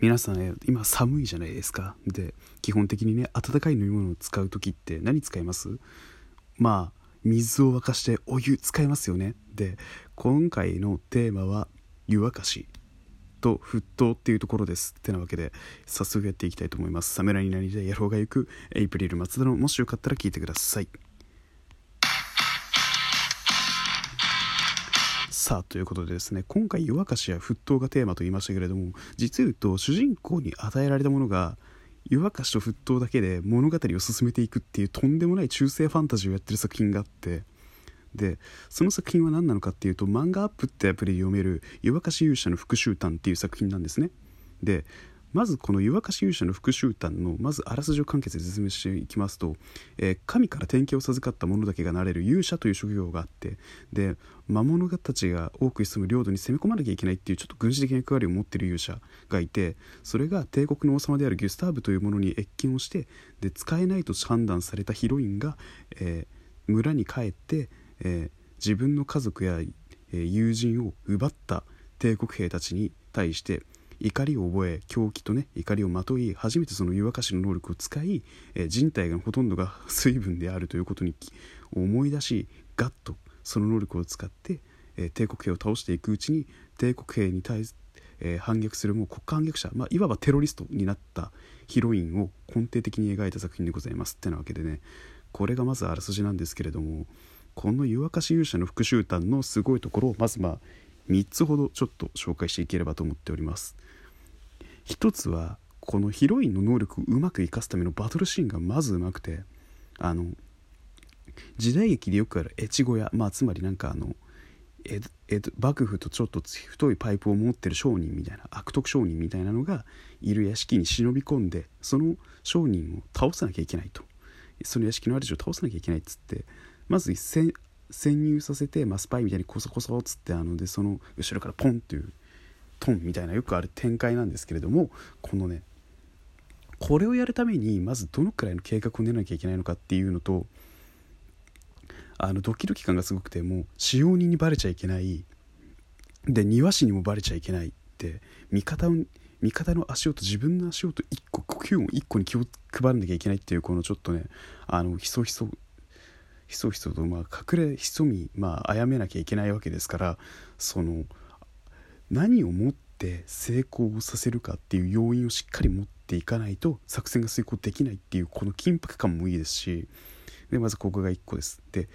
皆さんね今寒いじゃないですか。で基本的にね温かい飲み物を使う時って何使います？まあ水を沸かしてお湯使いますよね。で今回のテーマは湯沸かしと沸騰っていうところです。ってなわけで早速やっていきたいと思います。サムライになりでやろうがゆくエイプリル松田のもしよかったら聞いてください。さあということでですね今回夜明かしや沸騰がテーマと言いましたけれども実言うと主人公に与えられたものが湯沸かしと沸騰だけで物語を進めていくっていうとんでもない中世ファンタジーをやってる作品があってでその作品は何なのかっていうと漫画アップってアプリで読める「湯沸かし勇者の復讐譚」っていう作品なんですね。でまずこの湯沸かし勇者の復讐譚のまずあらすじを簡潔で説明していきますと、えー、神から典型を授かった者だけがなれる勇者という職業があってで魔物たちが多く潜む領土に攻め込まなきゃいけないっていうちょっと軍事的な役割を持っている勇者がいてそれが帝国の王様であるギュスターブというものに謁見をしてで使えないと判断されたヒロインが、えー、村に帰って、えー、自分の家族や、え友人を奪った帝国兵たちに対して怒りを覚え狂気とね怒りをまとい初めてその湯沸かしの能力を使い、えー、人体がほとんどが水分であるということに思い出しガッとその能力を使って、えー、帝国兵を倒していくうちに帝国兵に対しえ、反逆するもう国家反逆者、まあ、いわばテロリストになったヒロインを根底的に描いた作品でございます。ってなわけでねこれがまずあらすじなんですけれどもこの湯沸かし勇者の復讐譚のすごいところをまずまあ3つほどちょっと紹介していければと思っております。一つはこのヒロインの能力をうまく生かすためのバトルシーンがまずうまくてあの時代劇でよくある越後屋まあつまりなんかあのええ幕府とちょっと太いパイプを持ってる商人みたいな悪徳商人みたいなのがいる屋敷に忍び込んでその商人を倒さなきゃいけないと。その屋敷の主を倒さなきゃいけないっつってまず潜入させて、まあ、スパイみたいにコソコソっつってあのでその後ろからポンっていうトンみたいなよくある展開なんですけれどもこのねこれをやるためにまずどのくらいの計画を練らなきゃいけないのかっていうのとあのドキドキ感がすごくてもう使用人にバレちゃいけない。で庭師にもバレちゃいけないって味方を味方の足音自分の足音1個呼吸音1個に気を配らなきゃいけないっていうこのちょっとねあのひそひそひそひそとまあ隠れ潜みまあ殺めなきゃいけないわけですからその何をもって成功させるかっていう要因をしっかり持っていかないと作戦が遂行できないっていうこの緊迫感もいいですしでまずここが1個です。で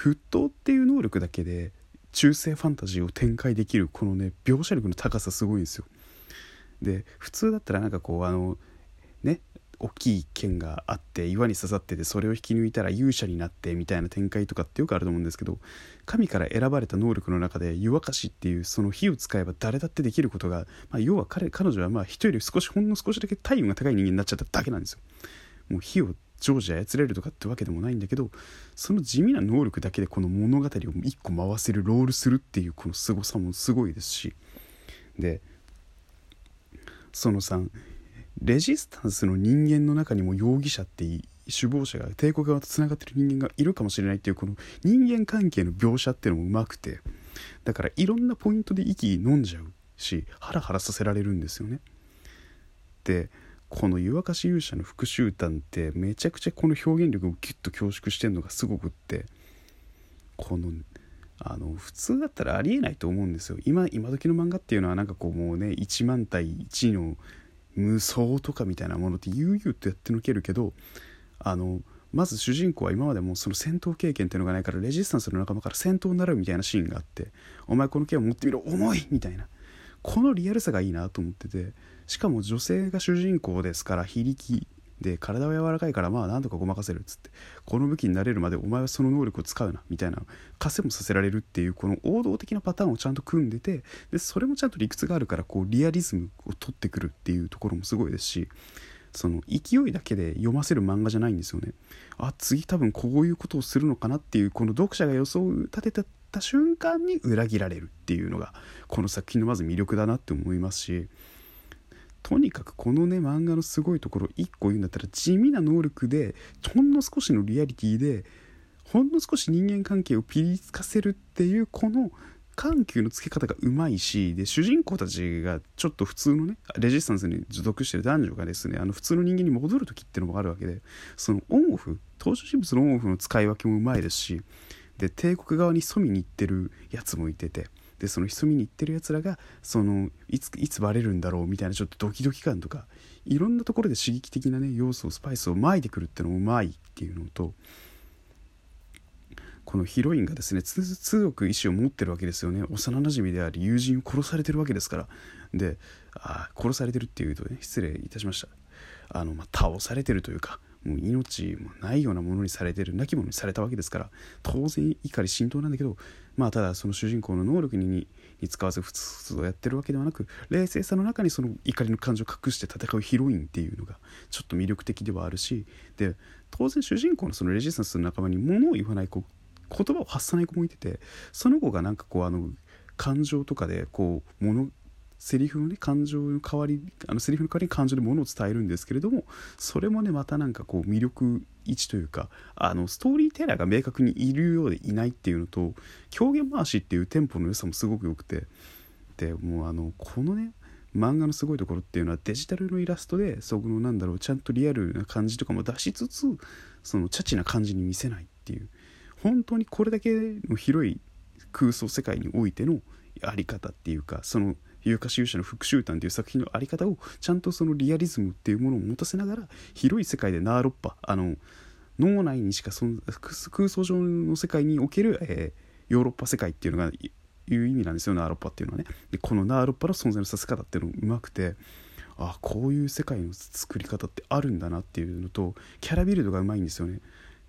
沸騰っていう能力だけで中世ファンタジーを展開できるこのね描写力の高さすごいんですよ。で普通だったらなんかこうあのね大きい剣があって岩に刺さっててそれを引き抜いたら勇者になってみたいな展開とかってよくあると思うんですけど神から選ばれた能力の中で湯沸かしっていうその火を使えば誰だってできることが、まあ、要は彼彼女はまあ人より少しほんの少しだけ体温が高い人間になっちゃっただけなんですよ。もう火を常時操れるとかってわけでもないんだけどその地味な能力だけでこの物語を一個回せるロールするっていうこの凄さもすごいですしでその3レジスタンスの人間の中にも容疑者っていい首謀者が帝国側とつながってる人間がいるかもしれないっていうこの人間関係の描写っていうのもうまくてだからいろんなポイントで息飲んじゃうしハラハラさせられるんですよね。でこの湯沸かし勇者の復讐譚ってめちゃくちゃこの表現力をギュッと凝縮してるのがすごくってこのあの普通だったらありえないと思うんですよ今今時の漫画っていうのはなんかこうもうね1万対1の無双とかみたいなものって悠々とやってのけるけどあのまず主人公は今までもその戦闘経験っていうのがないからレジスタンスの仲間から戦闘を習うみたいなシーンがあって「お前この剣を持ってみろ重い!」みたいなこのリアルさがいいなと思っててしかも女性が主人公ですから非力で体は柔らかいからまあなんとかごまかせるっつってこの武器になれるまでお前はその能力を使うなみたいな稼もさせられるっていうこの王道的なパターンをちゃんと組んでてでそれもちゃんと理屈があるからこうリアリズムを取ってくるっていうところもすごいですしその勢いだけで読ませる漫画じゃないんですよね。あ次多分こういうことをするのかなっていうこの読者が予想を立てた瞬間に裏切られるっていうのがこの作品のまず魅力だなって思いますしとにかくこのね漫画のすごいところ1個言うんだったら地味な能力でほんの少しのリアリティでほんの少し人間関係をピリつかせるっていうこの緩急のつけ方がうまいしで主人公たちがちょっと普通のねレジスタンスに属してる男女がですねあの普通の人間に戻る時っていうのもあるわけでそのオンオフ登場人物のオンオフの使い分けもうまいですしで帝国側に潜みに行ってるやつもいててでその潜みに行ってるやつらがそのいついつバレるんだろうみたいなちょっとドキドキ感とかいろんなところで刺激的なね要素をスパイスをまいてくるってのもうまいっていうのとこのヒロインがですね強く意志を持ってるわけですよね。幼なじみであり友人を殺されてるわけですから。であ殺されてるっていうとね失礼いたしました。あの、まあ、倒されてるというかもう命もないようなものにされてる亡き者にされたわけですから当然怒り心頭なんだけどまあただその主人公の能力にに使わず普通やってるわけではなく冷静さの中にその怒りの感情を隠して戦うヒロインっていうのがちょっと魅力的ではあるしで当然主人公のそのレジスタンスの仲間に物を言わない子言葉を発さない子もいててその子がなんかこうあの感情とかでこう物セリフのね感情の代わりあのセリフの代わりに感情でものを伝えるんですけれどもそれもねまたなんかこう魅力1というかあのストーリーテラーが明確にいるようでいないっていうのと狂言回しっていうテンポの良さもすごく良くてでもうあのこのね漫画のすごいところっていうのはデジタルのイラストでそこのなんだろうちゃんとリアルな感じとかも出しつつそのチャチな感じに見せないっていう本当にこれだけの広い空想世界においてのあり方っていうかその有価勇者の復讐譚という作品の在り方をちゃんとそのリアリズムっていうものを持たせながら広い世界でナーロッパあの脳内にしかそ空想上の世界における、えー、ヨーロッパ世界っていうのがいう意味なんですよナーロッパっていうのはね。でこのナーロッパの存在のさせ方っていうのうまくてあこういう世界の作り方ってあるんだなっていうのとキャラビルドがうまいんですよね。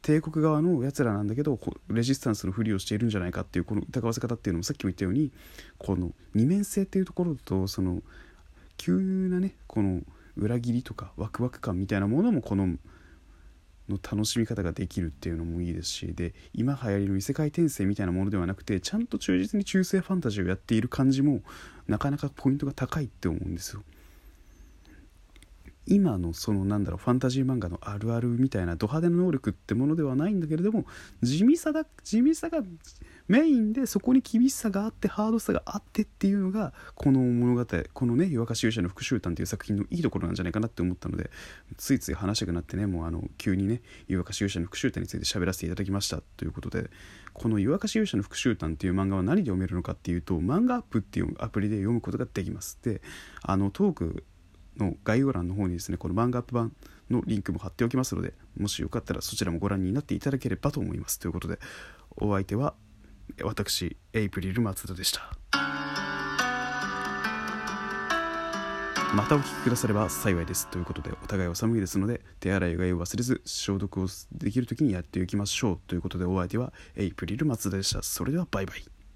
帝国側のやつらなんだけどレジスタンスのふりをしているんじゃないかっていうこの疑わせ方っていうのもさっきも言ったようにこの二面性っていうところとその急なねこの裏切りとかワクワク感みたいなものもこのの楽しみ方ができるっていうのもいいですしで今流行りの異世界転生みたいなものではなくてちゃんと忠実に中世ファンタジーをやっている感じもなかなかポイントが高いって思うんですよ。今のそのなんだろうファンタジー漫画のあるあるみたいなド派手な能力ってものではないんだけれども地味さだ地味さがメインでそこに厳しさがあってハードさがあってっていうのがこの物語このね「夜明かし勇者の復讐譚」っていう作品のいいところなんじゃないかなって思ったのでついつい話したくなってねもうあの急にね「夜明かし勇者の復讐譚」について喋らせていただきましたということでこの「夜明かし勇者の復讐譚」っていう漫画は何で読めるのかっていうと漫画アップっていうアプリで読むことができます。であのトークの概要欄の方にですねこの漫画アップ版のリンクも貼っておきますのでもしよかったらそちらもご覧になっていただければと思います。ということでお相手は私エイプリル松田でした。またお聞きくだされば幸いです。ということでお互いお寒いですので手洗いうがいを忘れず消毒をできる時にやっていきましょう。ということでお相手はエイプリル松田でした。それではバイバイ。